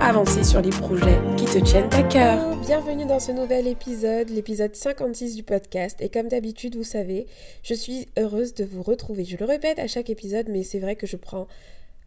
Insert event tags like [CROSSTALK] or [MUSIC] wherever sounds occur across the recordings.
avancer sur les projets qui te tiennent à cœur. Bienvenue dans ce nouvel épisode, l'épisode 56 du podcast. Et comme d'habitude, vous savez, je suis heureuse de vous retrouver. Je le répète à chaque épisode, mais c'est vrai que je prends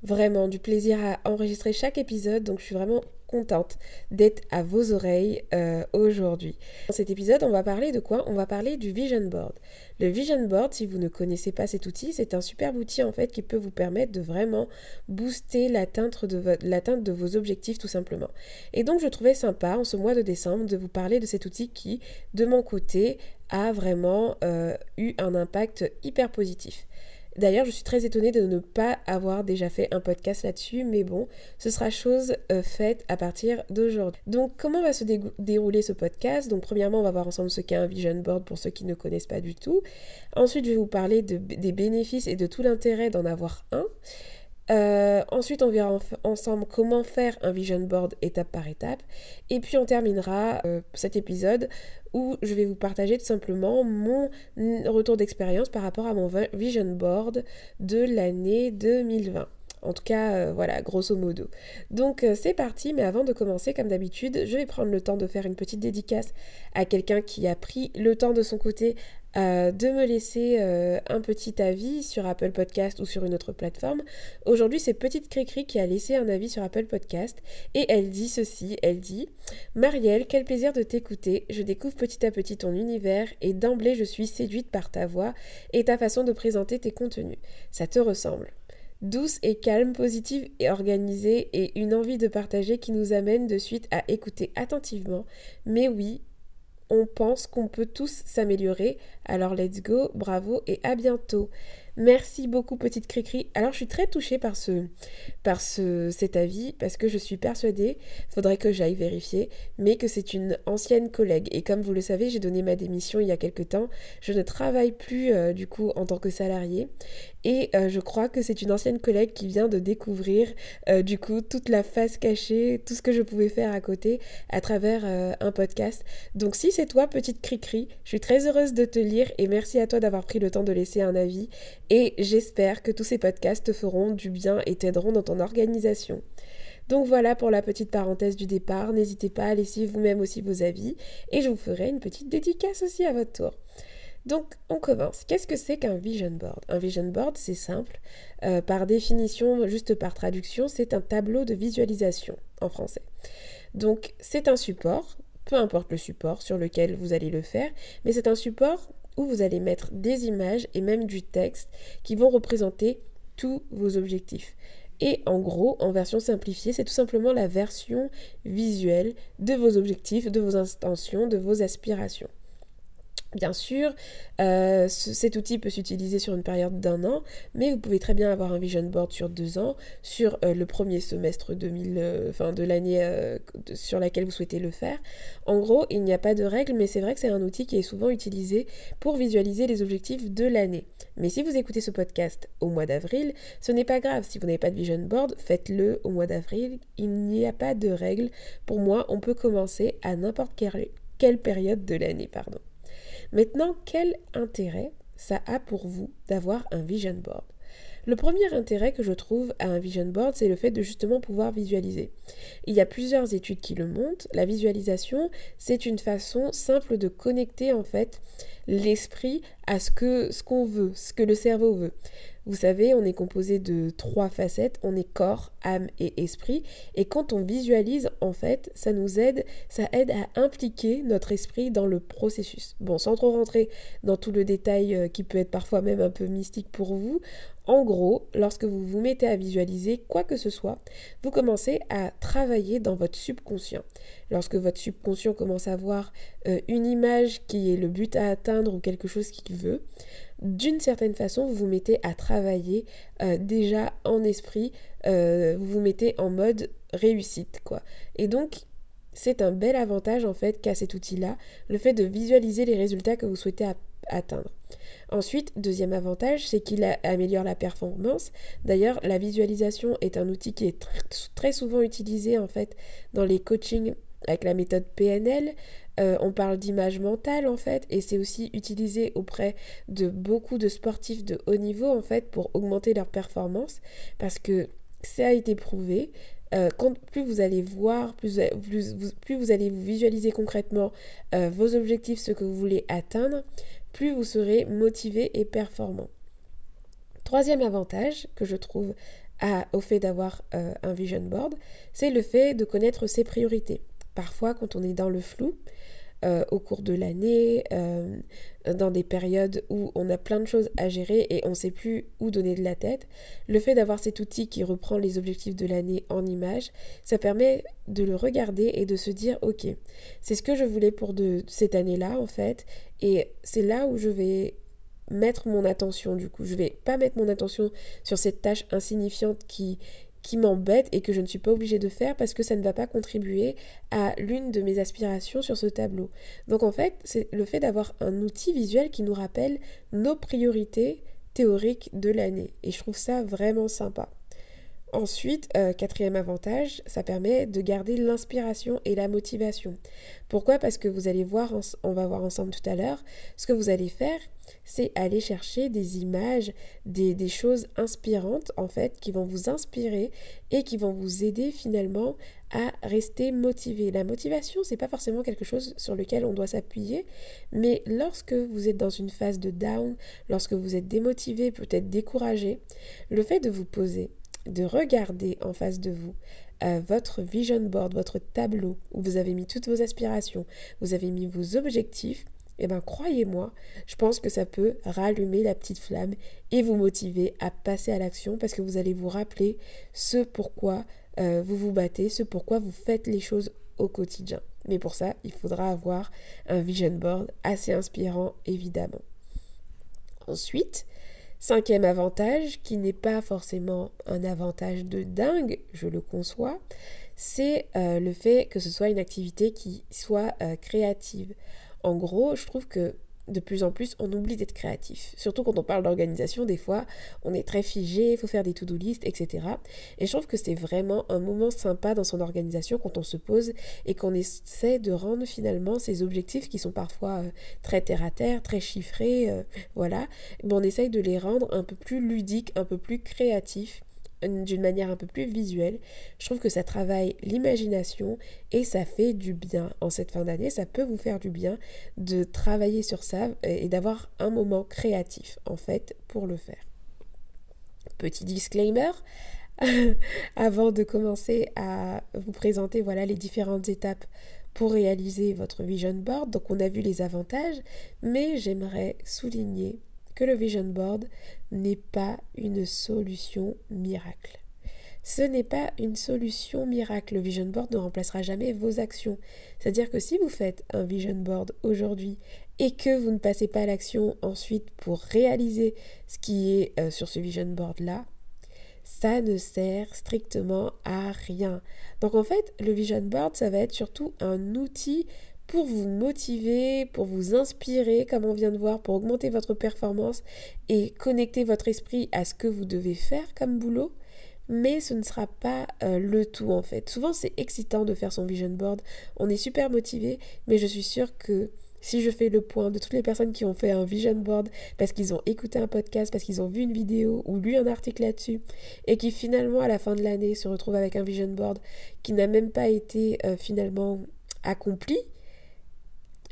vraiment du plaisir à enregistrer chaque épisode, donc je suis vraiment contente d'être à vos oreilles euh, aujourd'hui. Dans cet épisode, on va parler de quoi? On va parler du Vision Board. Le Vision Board, si vous ne connaissez pas cet outil, c'est un superbe outil en fait qui peut vous permettre de vraiment booster l'atteinte de, vos objectifs tout simplement. Et donc je trouvais sympa en ce mois de décembre de vous parler de cet outil qui, de mon côté, a vraiment euh, eu un impact hyper positif. D'ailleurs, je suis très étonnée de ne pas avoir déjà fait un podcast là-dessus, mais bon, ce sera chose euh, faite à partir d'aujourd'hui. Donc, comment va se dérouler ce podcast? Donc, premièrement, on va voir ensemble ce qu'est un vision board pour ceux qui ne connaissent pas du tout. Ensuite, je vais vous parler des bénéfices et de tout l'intérêt d'en avoir un. Euh, ensuite, on verra ensemble comment faire un vision board étape par étape. Et puis, on terminera euh, cet épisode où je vais vous partager tout simplement mon retour d'expérience par rapport à mon vision board de l'année 2020. En tout cas, euh, voilà, grosso modo. Donc c'est parti, mais avant de commencer, comme d'habitude, je vais prendre le temps de faire une petite dédicace à quelqu'un qui a pris le temps de son côté euh, de me laisser euh, un petit avis sur Apple Podcast ou sur une autre plateforme. Aujourd'hui, c'est Petite Cricri qui a laissé un avis sur Apple Podcast et elle dit ceci, elle dit Marielle, quel plaisir de t'écouter, je découvre petit à petit ton univers et d'emblée je suis séduite par ta voix et ta façon de présenter tes contenus. Ça te ressemble douce et calme, positive et organisée, et une envie de partager qui nous amène de suite à écouter attentivement. Mais oui, on pense qu'on peut tous s'améliorer. Alors let's go, bravo et à bientôt. Merci beaucoup petite Cricri. Alors je suis très touchée par ce par ce, cet avis parce que je suis persuadée, faudrait que j'aille vérifier, mais que c'est une ancienne collègue et comme vous le savez, j'ai donné ma démission il y a quelque temps. Je ne travaille plus euh, du coup en tant que salariée et euh, je crois que c'est une ancienne collègue qui vient de découvrir euh, du coup toute la face cachée, tout ce que je pouvais faire à côté à travers un podcast. Donc si c'est toi petite Cricri, je suis très heureuse de te lire et merci à toi d'avoir pris le temps de laisser un avis et j'espère que tous ces podcasts te feront du bien et t'aideront dans ton organisation. Donc voilà pour la petite parenthèse du départ. N'hésitez pas à laisser vous-même aussi vos avis et je vous ferai une petite dédicace aussi à votre tour. Donc on commence. Qu'est-ce que c'est qu'un vision board? Un vision board, c'est simple. Euh, par définition, juste par traduction, c'est un tableau de visualisation en français. Donc c'est un support, peu importe le support sur lequel vous allez le faire, mais c'est un support où vous allez mettre des images et même du texte qui vont représenter tous vos objectifs. Et en gros, en version simplifiée, c'est tout simplement la version visuelle de vos objectifs, de vos intentions, de vos aspirations. Bien sûr, euh, cet outil peut s'utiliser sur une période d'un an, mais vous pouvez très bien avoir un vision board sur deux ans, sur euh, le premier semestre 2000, euh, de l'année sur laquelle vous souhaitez le faire. En gros, il n'y a pas de règle, mais c'est vrai que c'est un outil qui est souvent utilisé pour visualiser les objectifs de l'année. Mais si vous écoutez ce podcast au mois d'avril, ce n'est pas grave. Si vous n'avez pas de vision board, faites-le au mois d'avril. Il n'y a pas de règle. Pour moi, on peut commencer à n'importe quelle, quelle période de l'année, pardon. Maintenant, quel intérêt ça a pour vous d'avoir un vision board? Le premier intérêt que je trouve à un vision board, c'est le fait de justement pouvoir visualiser. Il y a plusieurs études qui le montrent. La visualisation, c'est une façon simple de connecter en fait l'esprit à ce que ce qu'on veut, ce que le cerveau veut. Vous savez, on est composé de trois facettes, on est corps, âme et esprit, et quand on visualise, en fait, ça nous aide, ça aide à impliquer notre esprit dans le processus. Bon, sans trop rentrer dans tout le détail euh, qui peut être parfois même un peu mystique pour vous, en gros, lorsque vous vous mettez à visualiser quoi que ce soit, vous commencez à travailler dans votre subconscient. Lorsque votre subconscient commence à voir euh, une image qui est le but à atteindre ou quelque chose qu'il veut, d'une certaine façon, vous vous mettez à travailler euh, déjà en esprit, euh, vous vous mettez en mode réussite, quoi. Et donc, c'est un bel avantage en fait qu'a cet outil-là, le fait de visualiser les résultats que vous souhaitez atteindre. Ensuite, deuxième avantage, c'est qu'il améliore la performance. D'ailleurs, la visualisation est un outil qui est très souvent utilisé en fait dans les coachings avec la méthode PNL. Euh, on parle d'image mentale en fait, et c'est aussi utilisé auprès de beaucoup de sportifs de haut niveau en fait pour augmenter leur performance, parce que ça a été prouvé. Euh, plus vous allez voir, plus, vous allez vous visualiser concrètement euh, vos objectifs, ce que vous voulez atteindre, plus vous serez motivé et performant. Troisième avantage que je trouve au fait d'avoir un vision board, c'est le fait de connaître ses priorités. Parfois, quand on est dans le flou, euh, au cours de l'année, euh, dans des périodes où on a plein de choses à gérer et on ne sait plus où donner de la tête, le fait d'avoir cet outil qui reprend les objectifs de l'année en images, ça permet de le regarder et de se dire ok, c'est ce que je voulais pour de, cette année-là en fait, et c'est là où je vais mettre mon attention du coup. Je vais pas mettre mon attention sur cette tâche insignifiante qui qui m'embête et que je ne suis pas obligée de faire parce que ça ne va pas contribuer à l'une de mes aspirations sur ce tableau. Donc en fait, c'est le fait d'avoir un outil visuel qui nous rappelle nos priorités théoriques de l'année. Et je trouve ça vraiment sympa. Ensuite, euh, quatrième avantage, ça permet de garder l'inspiration et la motivation. Pourquoi? Parce que vous allez voir, on va voir ensemble tout à l'heure, ce que vous allez faire, c'est aller chercher des images, des, des, choses inspirantes en fait, qui vont vous inspirer et qui vont vous aider finalement à rester motivé. La motivation, c'est pas forcément quelque chose sur lequel on doit s'appuyer, mais lorsque vous êtes dans une phase de down, lorsque vous êtes démotivé, peut-être découragé, le fait de vous poser de regarder en face de vous euh, votre vision board, votre tableau où vous avez mis toutes vos aspirations, vous avez mis vos objectifs, et eh bien croyez-moi, je pense que ça peut rallumer la petite flamme et vous motiver à passer à l'action parce que vous allez vous rappeler ce pourquoi euh, vous vous battez, ce pourquoi vous faites les choses au quotidien. Mais pour ça, il faudra avoir un vision board assez inspirant, évidemment. Ensuite, Cinquième avantage, qui n'est pas forcément un avantage de dingue, je le conçois, c'est euh, le fait que ce soit une activité qui soit euh, créative. En gros, je trouve que de plus en plus, on oublie d'être créatif. Surtout quand on parle d'organisation, des fois, on est très figé, il faut faire des to-do list, etc. Et je trouve que c'est vraiment un moment sympa dans son organisation quand on se pose et qu'on essaie de rendre finalement ces objectifs qui sont parfois euh, très terre-à-terre, très chiffrés, euh, voilà, on essaye de les rendre un peu plus ludiques, un peu plus créatifs d'une manière un peu plus visuelle. Je trouve que ça travaille l'imagination et ça fait du bien. En cette fin d'année, ça peut vous faire du bien de travailler sur ça et d'avoir un moment créatif en fait pour le faire. Petit disclaimer, [LAUGHS] avant de commencer à vous présenter voilà les différentes étapes pour réaliser votre vision board. Donc on a vu les avantages, mais j'aimerais souligner le vision board n'est pas une solution miracle. Ce n'est pas une solution miracle. Le vision board ne remplacera jamais vos actions. C'est-à-dire que si vous faites un vision board aujourd'hui et que vous ne passez pas l'action ensuite pour réaliser ce qui est euh, sur ce vision board là, ça ne sert strictement à rien. Donc en fait, le vision board, ça va être surtout un outil pour vous motiver, pour vous inspirer, comme on vient de voir, pour augmenter votre performance et connecter votre esprit à ce que vous devez faire comme boulot. Mais ce ne sera pas euh, le tout en fait. Souvent c'est excitant de faire son vision board, on est super motivé, mais je suis sûre que si je fais le point de toutes les personnes qui ont fait un vision board parce qu'ils ont écouté un podcast, parce qu'ils ont vu une vidéo ou lu un article là-dessus, et qui finalement à la fin de l'année se retrouvent avec un vision board qui n'a même pas été euh, finalement accompli,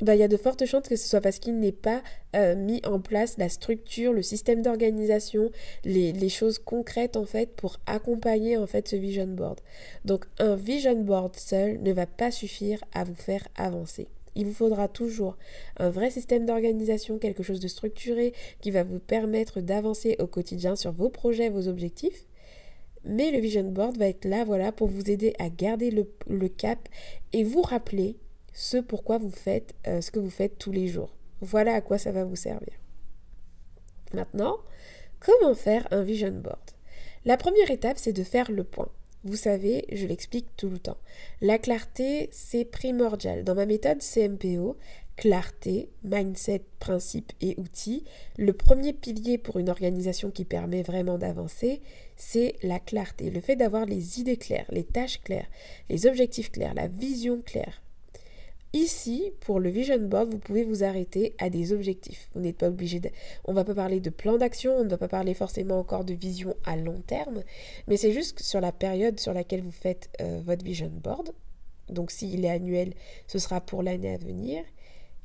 bah, il y a de fortes chances que ce soit parce qu'il n'est pas euh, mis en place la structure, le système d'organisation, les, choses concrètes en fait pour accompagner en fait ce vision board. Donc un vision board seul ne va pas suffire à vous faire avancer. Il vous faudra toujours un vrai système d'organisation, quelque chose de structuré qui va vous permettre d'avancer au quotidien sur vos projets, vos objectifs. Mais le vision board va être là, voilà, pour vous aider à garder le, le cap et vous rappeler ce pourquoi vous faites euh, ce que vous faites tous les jours. Voilà à quoi ça va vous servir. Maintenant, comment faire un vision board? La première étape, c'est de faire le point. Vous savez, je l'explique tout le temps. La clarté, c'est primordial. Dans ma méthode CMPO, clarté, mindset, principes et outils. Le premier pilier pour une organisation qui permet vraiment d'avancer, c'est la clarté, le fait d'avoir les idées claires, les tâches claires, les objectifs clairs, la vision claire. Ici, pour le vision board, vous pouvez vous arrêter à des objectifs. Vous n'êtes pas obligé de... On ne va pas parler de plan d'action, on ne va pas parler forcément encore de vision à long terme, mais c'est juste sur la période sur laquelle vous faites euh, votre vision board. Donc s'il est annuel, ce sera pour l'année à venir.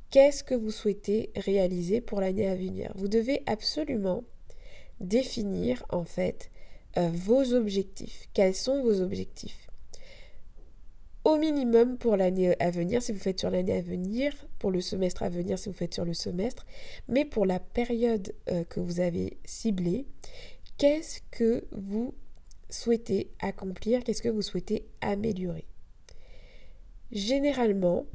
Qu'est-ce que vous souhaitez réaliser pour l'année à venir? Vous devez absolument définir en fait euh, vos objectifs. Quels sont vos objectifs? Au minimum pour l'année à venir, si vous faites sur l'année à venir, pour le semestre à venir, si vous faites sur le semestre, mais pour la période euh, que vous avez ciblée, qu'est-ce que vous souhaitez accomplir, qu'est-ce que vous souhaitez améliorer? Généralement,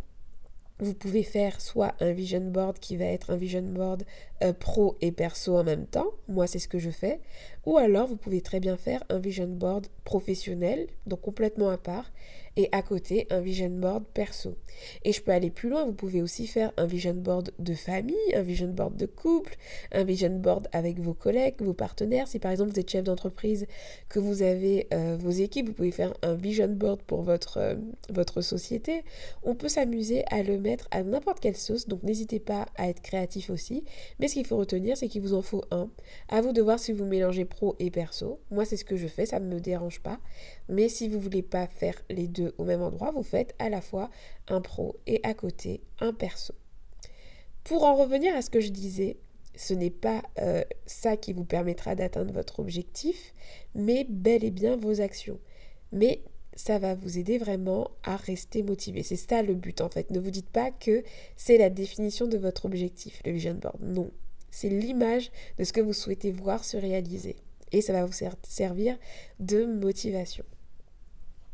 vous pouvez faire soit un vision board qui va être un vision board euh, pro et perso en même temps, moi c'est ce que je fais, ou alors vous pouvez très bien faire un vision board professionnel, donc complètement à part, et à côté un vision board perso. Et je peux aller plus loin, vous pouvez aussi faire un vision board de famille, un vision board de couple, un vision board avec vos collègues, vos partenaires. Si par exemple vous êtes chef d'entreprise, que vous avez euh, vos équipes, vous pouvez faire un vision board pour votre, euh, votre société. On peut s'amuser à le mettre à n'importe quelle sauce, donc n'hésitez pas à être créatif aussi. Mais ce qu'il faut retenir, c'est qu'il vous en faut un. À vous de voir si vous mélangez pro et perso. Moi, c'est ce que je fais, ça ne me dérange pas. Mais si vous voulez pas faire les deux au même endroit, vous faites à la fois un pro et à côté un perso. Pour en revenir à ce que je disais, ce n'est pas euh, ça qui vous permettra d'atteindre votre objectif, mais bel et bien vos actions. Mais ça va vous aider vraiment à rester motivé. C'est ça le but en fait. Ne vous dites pas que c'est la définition de votre objectif, le vision board. Non, c'est l'image de ce que vous souhaitez voir se réaliser. Et ça va vous servir de motivation.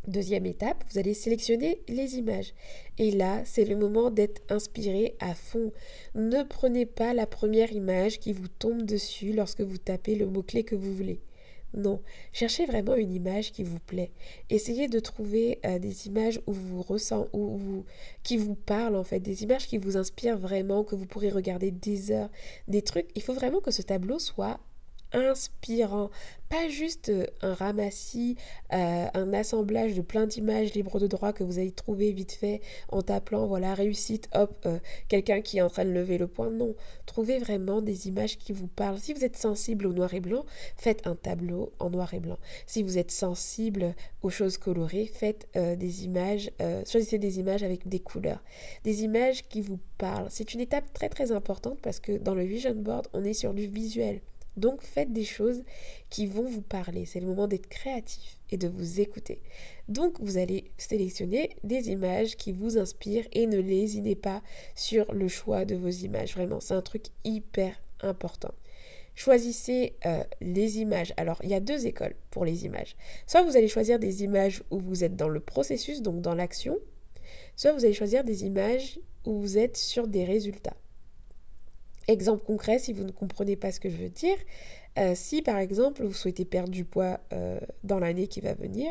Deuxième étape, vous allez sélectionner les images. Et là, c'est le moment d'être inspiré à fond. Ne prenez pas la première image qui vous tombe dessus lorsque vous tapez le mot-clé que vous voulez. Non, cherchez vraiment une image qui vous plaît. Essayez de trouver euh, des images où vous ressentez, où vous, qui vous parlent en fait, des images qui vous inspirent vraiment, que vous pourrez regarder des heures, des trucs. Il faut vraiment que ce tableau soit inspirant, pas juste euh, un ramassis, euh, un assemblage de plein d'images libres de droit que vous allez trouver vite fait en tapant, voilà, réussite, hop, euh, quelqu'un qui est en train de lever le poing. Non, trouvez vraiment des images qui vous parlent. Si vous êtes sensible au noir et blanc, faites un tableau en noir et blanc. Si vous êtes sensible aux choses colorées, faites des images, choisissez des images avec des couleurs, des images qui vous parlent. C'est une étape très très importante parce que dans le vision board, on est sur du visuel. Donc faites des choses qui vont vous parler. C'est le moment d'être créatif et de vous écouter. Donc vous allez sélectionner des images qui vous inspirent et ne lésinez pas sur le choix de vos images. Vraiment, c'est un truc hyper important. Choisissez euh, les images. Alors, il y a deux écoles pour les images. Soit vous allez choisir des images où vous êtes dans le processus, donc dans l'action, soit vous allez choisir des images où vous êtes sur des résultats. Exemple concret, si vous ne comprenez pas ce que je veux dire, euh, si par exemple vous souhaitez perdre du poids euh, dans l'année qui va venir,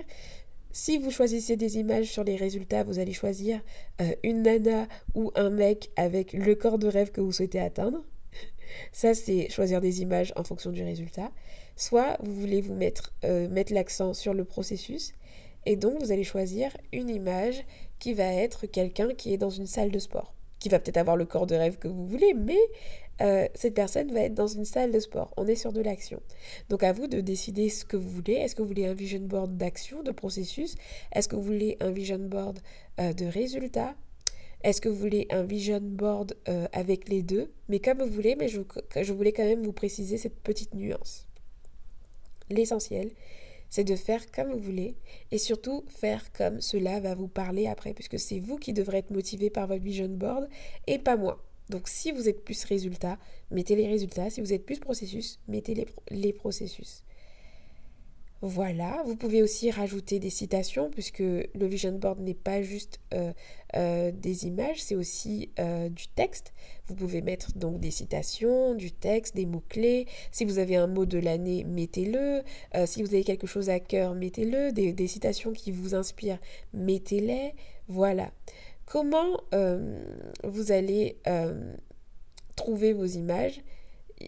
si vous choisissez des images sur les résultats, vous allez choisir euh, une nana ou un mec avec le corps de rêve que vous souhaitez atteindre. [LAUGHS] Ça, c'est choisir des images en fonction du résultat. Soit vous voulez vous mettre, mettre l'accent sur le processus. Et donc, vous allez choisir une image qui va être quelqu'un qui est dans une salle de sport qui va peut-être avoir le corps de rêve que vous voulez, mais euh, cette personne va être dans une salle de sport. On est sur de l'action. Donc à vous de décider ce que vous voulez. Est-ce que vous voulez un vision board d'action, de processus? Est-ce que vous voulez un vision board euh, de résultats? Est-ce que vous voulez un vision board euh, avec les deux? Mais comme vous voulez, mais je, je voulais quand même vous préciser cette petite nuance. L'essentiel, c'est de faire comme vous voulez et surtout faire comme cela va vous parler après, puisque c'est vous qui devrez être motivé par votre vision board et pas moi. Donc si vous êtes plus résultat, mettez les résultats. Si vous êtes plus processus, mettez les, processus. Voilà, vous pouvez aussi rajouter des citations puisque le vision board n'est pas juste euh, euh, des images, c'est aussi euh, du texte. Vous pouvez mettre donc des citations, du texte, des mots-clés. Si vous avez un mot de l'année, mettez-le. si vous avez quelque chose à cœur, mettez-le. Des, des citations qui vous inspirent, mettez-les. Voilà. Comment vous allez trouver vos images?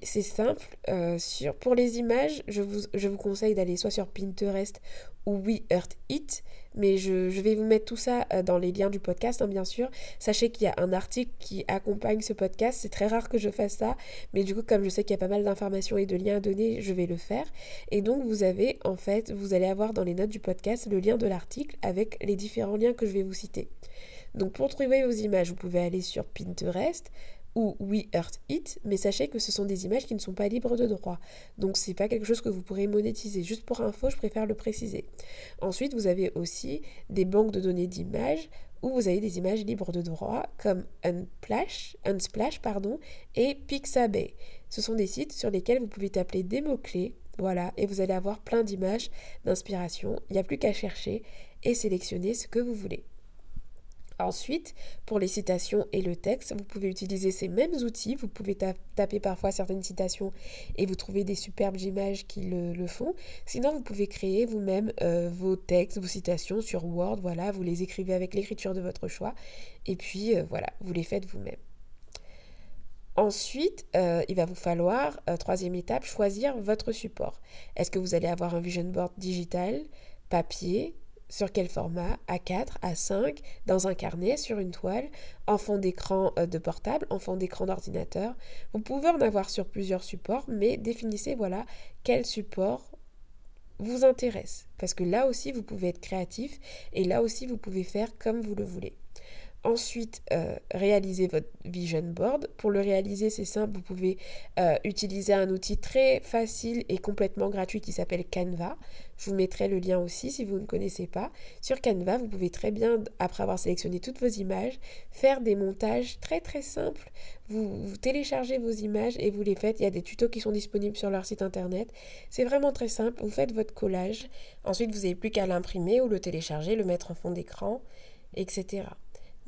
C'est simple. Euh, pour les images, je vous, conseille d'aller soit sur Pinterest ou We Earth It. Mais je, vais vous mettre tout ça euh, dans les liens du podcast, hein, bien sûr. Sachez qu'il y a un article qui accompagne ce podcast. C'est très rare que je fasse ça. Mais du coup, comme je sais qu'il y a pas mal d'informations et de liens à donner, je vais le faire. Et donc, vous avez, en fait, vous allez avoir dans les notes du podcast le lien de l'article avec les différents liens que je vais vous citer. Donc, pour trouver vos images, vous pouvez aller sur Pinterest ou We Earth It, mais sachez que ce sont des images qui ne sont pas libres de droit. Donc c'est pas quelque chose que vous pourrez monétiser. Juste pour info, je préfère le préciser. Ensuite, vous avez aussi des banques de données d'images où vous avez des images libres de droit comme Unsplash, Unsplash et Pixabay. Ce sont des sites sur lesquels vous pouvez taper des mots-clés, voilà, et vous allez avoir plein d'images d'inspiration. Il n'y a plus qu'à chercher et sélectionner ce que vous voulez. Ensuite, pour les citations et le texte, vous pouvez utiliser ces mêmes outils. Vous pouvez taper parfois certaines citations et vous trouvez des superbes images qui le, font. Sinon, vous pouvez créer vous-même euh, vos textes, vos citations sur Word. Voilà, vous les écrivez avec l'écriture de votre choix. Et puis, euh, voilà, vous les faites vous-même. Ensuite, euh, il va vous falloir, troisième étape, choisir votre support. Est-ce que vous allez avoir un vision board digital, papier, sur quel format? A4, A5, dans un carnet, sur une toile, en fond d'écran euh, de portable, en fond d'écran d'ordinateur. Vous pouvez en avoir sur plusieurs supports, mais définissez voilà quel support vous intéresse. Parce que là aussi, vous pouvez être créatif et là aussi, vous pouvez faire comme vous le voulez. Ensuite, euh, réaliser votre vision board. Pour le réaliser, c'est simple, vous pouvez euh, utiliser un outil très facile et complètement gratuit qui s'appelle Canva. Je vous mettrai le lien aussi si vous ne connaissez pas. Sur Canva, vous pouvez très bien, après avoir sélectionné toutes vos images, faire des montages très très simples. Vous téléchargez vos images et vous les faites. Il y a des tutos qui sont disponibles sur leur site internet. C'est vraiment très simple. Vous faites votre collage. Ensuite, vous n'avez plus qu'à l'imprimer ou le télécharger, le mettre en fond d'écran, etc.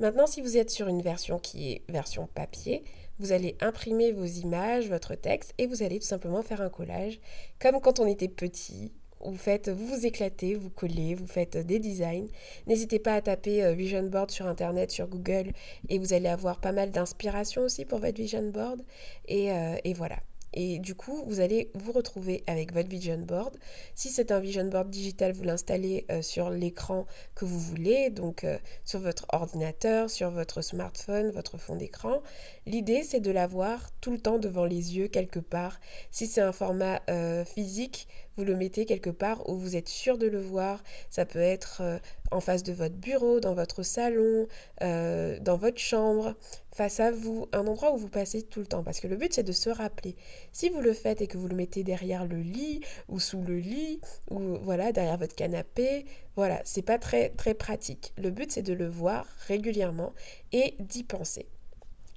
Maintenant, si vous êtes sur une version qui est version papier, vous allez imprimer vos images, votre texte, et vous allez tout simplement faire un collage, comme quand on était petit. Vous faites, vous vous éclatez, vous collez, vous faites des designs. N'hésitez pas à taper euh, Vision Board sur Internet, sur Google, et vous allez avoir pas mal d'inspiration aussi pour votre Vision Board. Et, euh, et voilà. Et du coup, vous allez vous retrouver avec votre vision board. Si c'est un vision board digital, vous l'installez euh, sur l'écran que vous voulez, donc euh, sur votre ordinateur, sur votre smartphone, votre fond d'écran. L'idée, c'est de l'avoir tout le temps devant les yeux quelque part. Si c'est un format euh, physique, vous le mettez quelque part où vous êtes sûr de le voir. Ça peut être en face de votre bureau, dans votre salon, dans votre chambre face à vous, un endroit où vous passez tout le temps. Parce que le but, c'est de se rappeler. Si vous le faites et que vous le mettez derrière le lit ou sous le lit ou voilà, derrière votre canapé, voilà, c'est pas très très pratique. Le but, c'est de le voir régulièrement et d'y penser.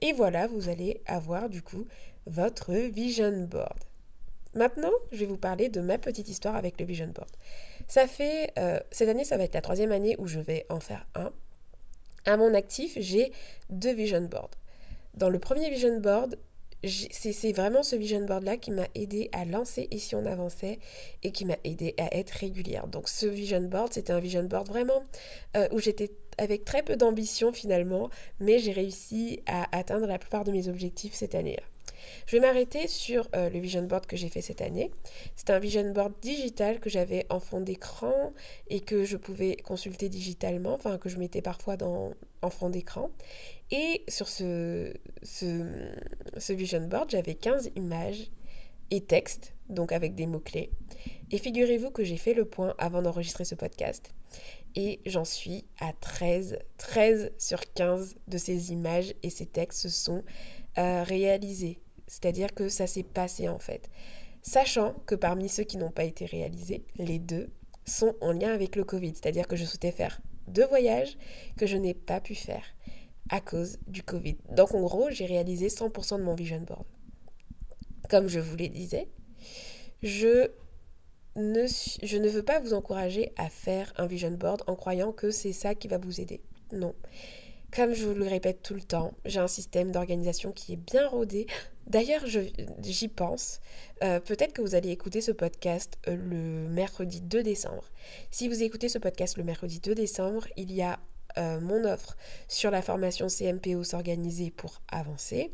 Et voilà, vous allez avoir du coup votre vision board. Maintenant, je vais vous parler de ma petite histoire avec le vision board. Ça fait, euh, cette année, ça va être la troisième année où je vais en faire un. À mon actif, j'ai deux vision boards. Dans le premier vision board, c'est vraiment ce vision board-là qui m'a aidé à lancer Ici on avançait et qui m'a aidé à être régulière. Donc ce vision board, c'était un vision board vraiment euh, où j'étais avec très peu d'ambition finalement, mais j'ai réussi à atteindre la plupart de mes objectifs cette année-là. Je vais m'arrêter sur euh, le vision board que j'ai fait cette année. C'est un vision board digital que j'avais en fond d'écran et que je pouvais consulter digitalement, enfin que je mettais parfois dans, en fond d'écran. Et sur ce, ce, vision board, j'avais 15 images et textes, donc avec des mots-clés. Et figurez-vous que j'ai fait le point avant d'enregistrer ce podcast. Et j'en suis à 13, 13 sur 15 de ces images et ces textes se sont euh, réalisés. C'est-à-dire que ça s'est passé en fait. Sachant que parmi ceux qui n'ont pas été réalisés, les deux sont en lien avec le Covid. C'est-à-dire que je souhaitais faire deux voyages que je n'ai pas pu faire à cause du Covid. Donc en gros, j'ai réalisé 100% de mon vision board. Comme je vous le disais, je ne, je ne veux pas vous encourager à faire un vision board en croyant que c'est ça qui va vous aider. Non. Comme je vous le répète tout le temps, j'ai un système d'organisation qui est bien rodé. D'ailleurs, j'y pense. Euh, peut-être que vous allez écouter ce podcast euh, le mercredi 2 décembre. Si vous écoutez ce podcast le mercredi 2 décembre, il y a euh, mon offre sur la formation CMPO s'organiser pour avancer.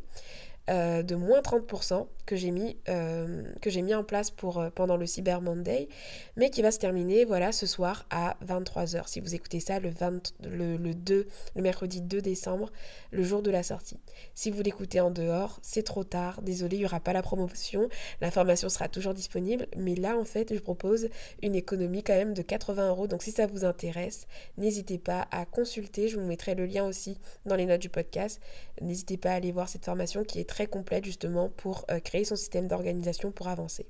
Euh, de moins 30% que j'ai mis, euh, mis en place pour, euh, pendant le Cyber Monday, mais qui va se terminer voilà, ce soir à 23h. Si vous écoutez ça le, 20, le, le, 2, le mercredi 2 décembre, le jour de la sortie. Si vous l'écoutez en dehors, c'est trop tard. Désolé, il n'y aura pas la promotion. L'information sera toujours disponible. Mais là, en fait, je propose une économie quand même de 80 euros. Donc si ça vous intéresse, n'hésitez pas à consulter. Je vous mettrai le lien aussi dans les notes du podcast. N'hésitez pas à aller voir cette formation qui est très complète justement pour euh, créer son système d'organisation pour avancer.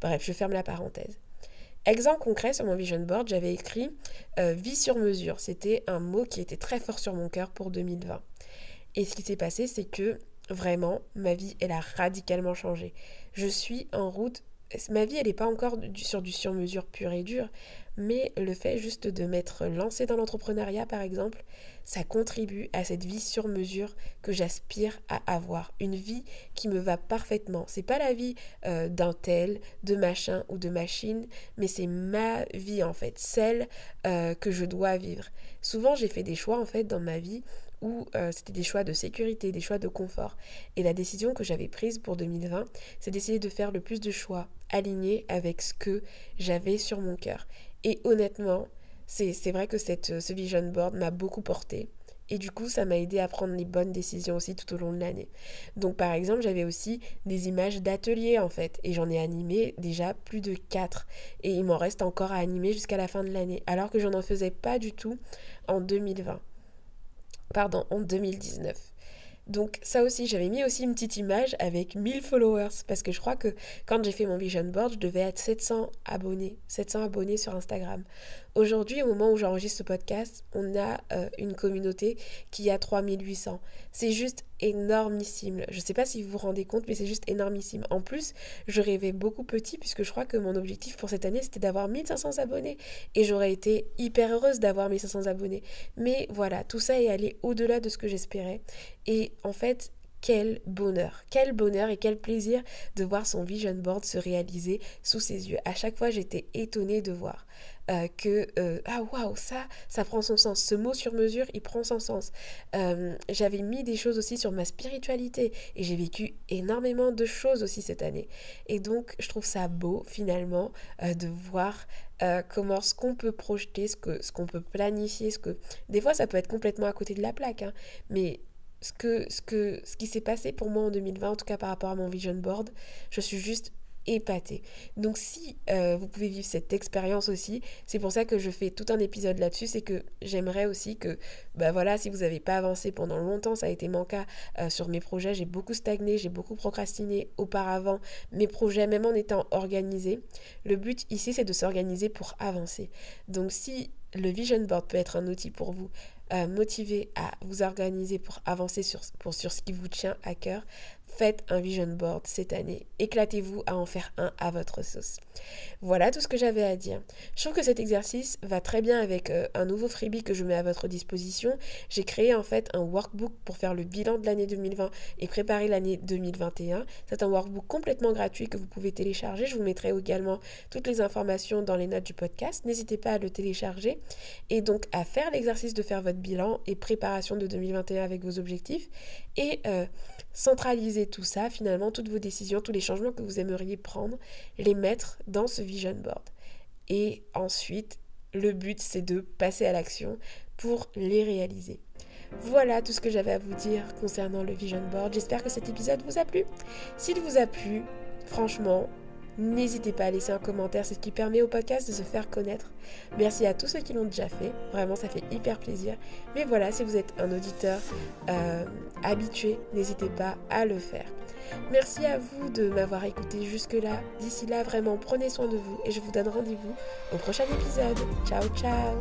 Bref, je ferme la parenthèse. Exemple concret sur mon vision board, j'avais écrit euh, vie sur mesure. C'était un mot qui était très fort sur mon cœur pour 2020. Et ce qui s'est passé, c'est que vraiment, ma vie, elle a radicalement changé. Je suis en route. Ma vie, elle n'est pas encore sur du sur-mesure pur et dur, mais le fait juste de m'être lancé dans l'entrepreneuriat, par exemple, ça contribue à cette vie sur mesure que j'aspire à avoir. Une vie qui me va parfaitement. C'est pas la vie euh, d'un tel, de machin ou de machine, mais c'est ma vie en fait, celle euh, que je dois vivre. Souvent, j'ai fait des choix en fait dans ma vie où euh, c'était des choix de sécurité, des choix de confort. Et la décision que j'avais prise pour 2020, c'est d'essayer de faire le plus de choix alignés avec ce que j'avais sur mon cœur. Et honnêtement, c'est vrai que cette, ce vision board m'a beaucoup porté. Et du coup, ça m'a aidé à prendre les bonnes décisions aussi tout au long de l'année. Donc, par exemple, j'avais aussi des images d'ateliers en fait. Et j'en ai animé déjà plus de 4. Et il m'en reste encore à animer jusqu'à la fin de l'année. Alors que j'en en faisais pas du tout en 2020. Pardon, en 2019. Donc ça aussi, j'avais mis aussi une petite image avec 1000 followers parce que je crois que quand j'ai fait mon vision board, je devais être 700 abonnés, 700 abonnés sur Instagram. Aujourd'hui, au moment où j'enregistre ce podcast, on a euh, une communauté qui a 3800. C'est juste énormissime. Je ne sais pas si vous vous rendez compte, mais c'est juste énormissime. En plus, je rêvais beaucoup petit puisque je crois que mon objectif pour cette année, c'était d'avoir 1500 abonnés. Et j'aurais été hyper heureuse d'avoir 1500 abonnés. Mais voilà, tout ça est allé au-delà de ce que j'espérais. Et en fait, quel bonheur, quel bonheur et quel plaisir de voir son vision board se réaliser sous ses yeux. À chaque fois, j'étais étonnée de voir euh, que euh, ah waouh ça ça prend son sens. Ce mot sur mesure il prend son sens. Euh, j'avais mis des choses aussi sur ma spiritualité et j'ai vécu énormément de choses aussi cette année. Et donc je trouve ça beau finalement de voir comment ce qu'on peut projeter ce qu'on peut planifier ce que des fois ça peut être complètement à côté de la plaque hein, mais ce que ce que ce qui s'est passé pour moi en 2020 en tout cas par rapport à mon vision board je suis juste épaté. Donc si euh, vous pouvez vivre cette expérience aussi, c'est pour ça que je fais tout un épisode là-dessus, c'est que j'aimerais aussi que, bah voilà, si vous n'avez pas avancé pendant longtemps, ça a été mon cas euh, sur mes projets, j'ai beaucoup stagné, j'ai beaucoup procrastiné auparavant mes projets, même en étant organisé. Le but ici, c'est de s'organiser pour avancer. Donc si le vision board peut être un outil pour vous euh, motivé à vous organiser pour avancer sur, pour, sur ce qui vous tient à cœur, faites un vision board cette année. Éclatez-vous à en faire un à votre sauce. Voilà tout ce que j'avais à dire. Je trouve que cet exercice va très bien avec euh, un nouveau freebie que je mets à votre disposition. J'ai créé en fait un workbook pour faire le bilan de l'année 2020 et préparer l'année 2021. C'est un workbook complètement gratuit que vous pouvez télécharger. Je vous mettrai également toutes les informations dans les notes du podcast. N'hésitez pas à le télécharger et donc à faire l'exercice de faire votre bilan et préparation de 2021 avec vos objectifs et euh, centraliser tout ça, finalement, toutes vos décisions, tous les changements que vous aimeriez prendre, les mettre dans ce vision board. Et ensuite, le but, c'est de passer à l'action pour les réaliser. Voilà tout ce que j'avais à vous dire concernant le vision board. J'espère que cet épisode vous a plu. S'il vous a plu, franchement, N'hésitez pas à laisser un commentaire, c'est ce qui permet au podcast de se faire connaître. Merci à tous ceux qui l'ont déjà fait, vraiment ça fait hyper plaisir. Mais voilà, si vous êtes un auditeur euh, habitué, n'hésitez pas à le faire. Merci à vous de m'avoir écouté jusque-là. D'ici là, vraiment, prenez soin de vous et je vous donne rendez-vous au prochain épisode. Ciao, ciao